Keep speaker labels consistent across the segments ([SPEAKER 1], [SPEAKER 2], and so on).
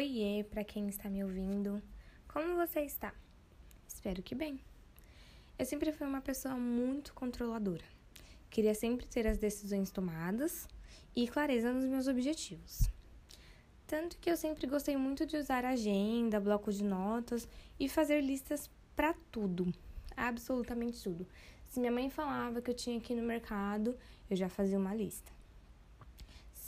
[SPEAKER 1] Oiê, para quem está me ouvindo. Como você está? Espero que bem. Eu sempre fui uma pessoa muito controladora. Queria sempre ter as decisões tomadas e clareza nos meus objetivos. Tanto que eu sempre gostei muito de usar agenda, bloco de notas e fazer listas para tudo, absolutamente tudo. Se minha mãe falava que eu tinha que ir no mercado, eu já fazia uma lista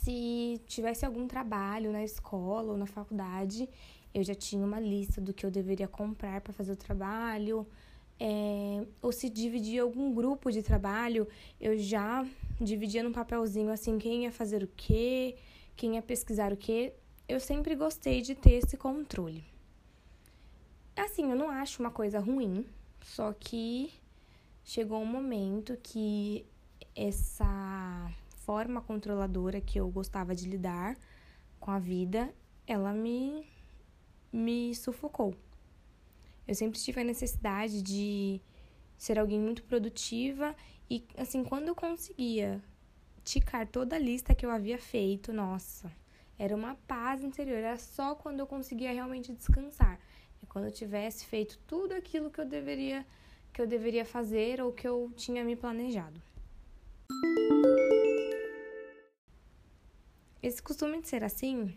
[SPEAKER 1] se tivesse algum trabalho na escola ou na faculdade, eu já tinha uma lista do que eu deveria comprar para fazer o trabalho. É, ou se dividia algum grupo de trabalho, eu já dividia num papelzinho assim quem ia fazer o quê, quem ia pesquisar o quê. Eu sempre gostei de ter esse controle. Assim, eu não acho uma coisa ruim, só que chegou um momento que essa forma controladora que eu gostava de lidar com a vida, ela me, me sufocou. Eu sempre tive a necessidade de ser alguém muito produtiva e, assim, quando eu conseguia ticar toda a lista que eu havia feito, nossa, era uma paz interior. Era só quando eu conseguia realmente descansar. É quando eu tivesse feito tudo aquilo que eu deveria que eu deveria fazer ou que eu tinha me planejado. Esse costume de ser assim,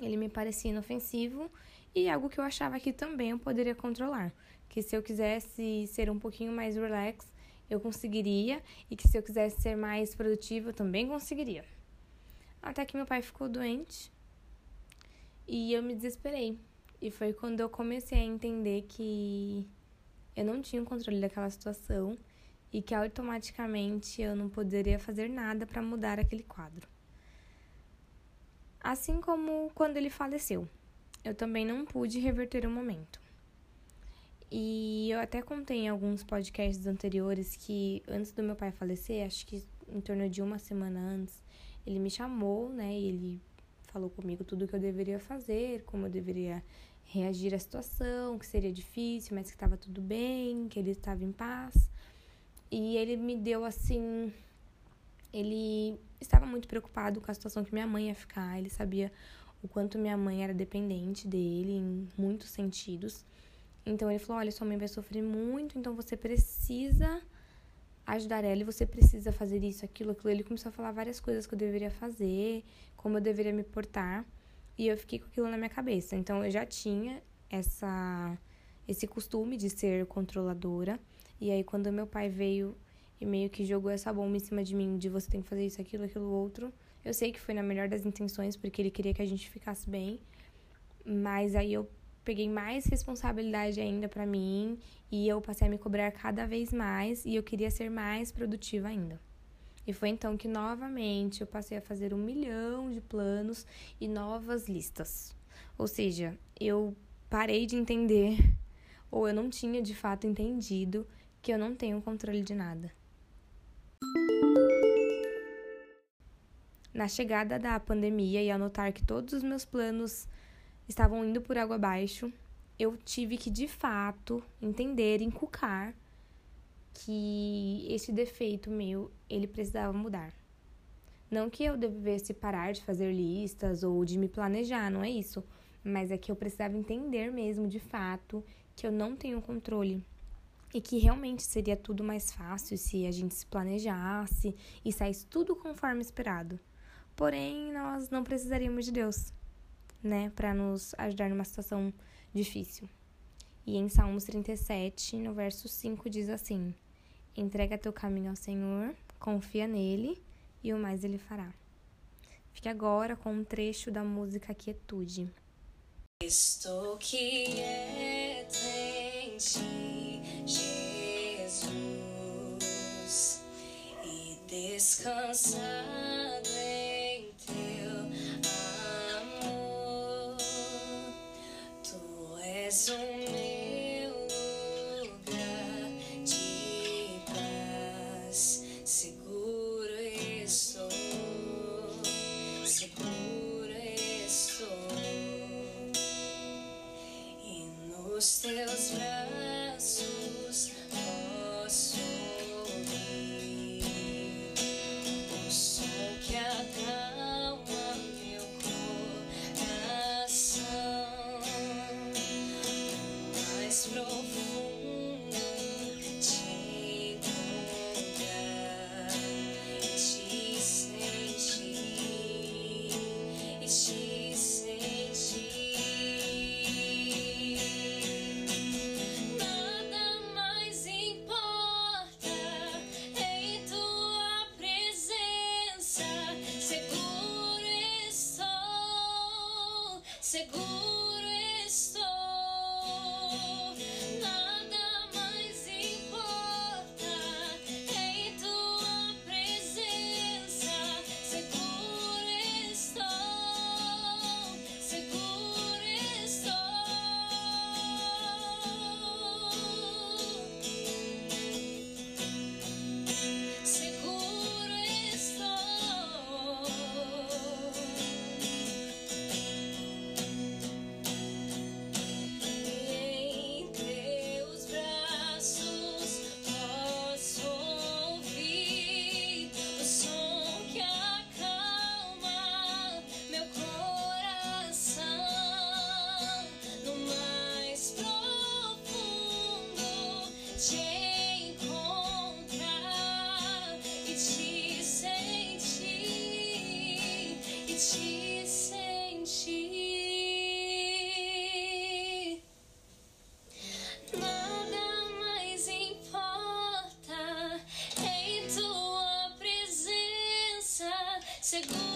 [SPEAKER 1] ele me parecia inofensivo e algo que eu achava que também eu poderia controlar. Que se eu quisesse ser um pouquinho mais relax, eu conseguiria, e que se eu quisesse ser mais produtiva, eu também conseguiria. Até que meu pai ficou doente e eu me desesperei. E foi quando eu comecei a entender que eu não tinha o controle daquela situação e que automaticamente eu não poderia fazer nada para mudar aquele quadro. Assim como quando ele faleceu, eu também não pude reverter o momento. E eu até contei em alguns podcasts anteriores que antes do meu pai falecer, acho que em torno de uma semana antes, ele me chamou, né? E ele falou comigo tudo o que eu deveria fazer, como eu deveria reagir à situação, que seria difícil, mas que estava tudo bem, que ele estava em paz. E ele me deu assim ele estava muito preocupado com a situação que minha mãe ia ficar. Ele sabia o quanto minha mãe era dependente dele em muitos sentidos. Então ele falou: Olha, sua mãe vai sofrer muito, então você precisa ajudar ela e você precisa fazer isso, aquilo, aquilo. Ele começou a falar várias coisas que eu deveria fazer, como eu deveria me portar. E eu fiquei com aquilo na minha cabeça. Então eu já tinha essa esse costume de ser controladora. E aí quando meu pai veio e meio que jogou essa bomba em cima de mim de você tem que fazer isso, aquilo, aquilo, outro. Eu sei que foi na melhor das intenções, porque ele queria que a gente ficasse bem, mas aí eu peguei mais responsabilidade ainda para mim e eu passei a me cobrar cada vez mais e eu queria ser mais produtiva ainda. E foi então que novamente eu passei a fazer um milhão de planos e novas listas. Ou seja, eu parei de entender, ou eu não tinha de fato entendido, que eu não tenho controle de nada. Na chegada da pandemia e ao notar que todos os meus planos estavam indo por água abaixo, eu tive que de fato entender, inculcar que esse defeito meu, ele precisava mudar. Não que eu devesse parar de fazer listas ou de me planejar, não é isso, mas é que eu precisava entender mesmo de fato que eu não tenho controle e que realmente seria tudo mais fácil se a gente se planejasse e saísse tudo conforme esperado. Porém, nós não precisaríamos de Deus, né, para nos ajudar numa situação difícil. E em Salmos 37, no verso 5, diz assim: Entrega teu caminho ao Senhor, confia nele e o mais ele fará. Fique agora com um trecho da música Quietude. Estou quieta em ti, Jesus, e descansado
[SPEAKER 2] Os teus braços posso ouvir o som que acalma meu coração mais profundo. seguro. Seguro.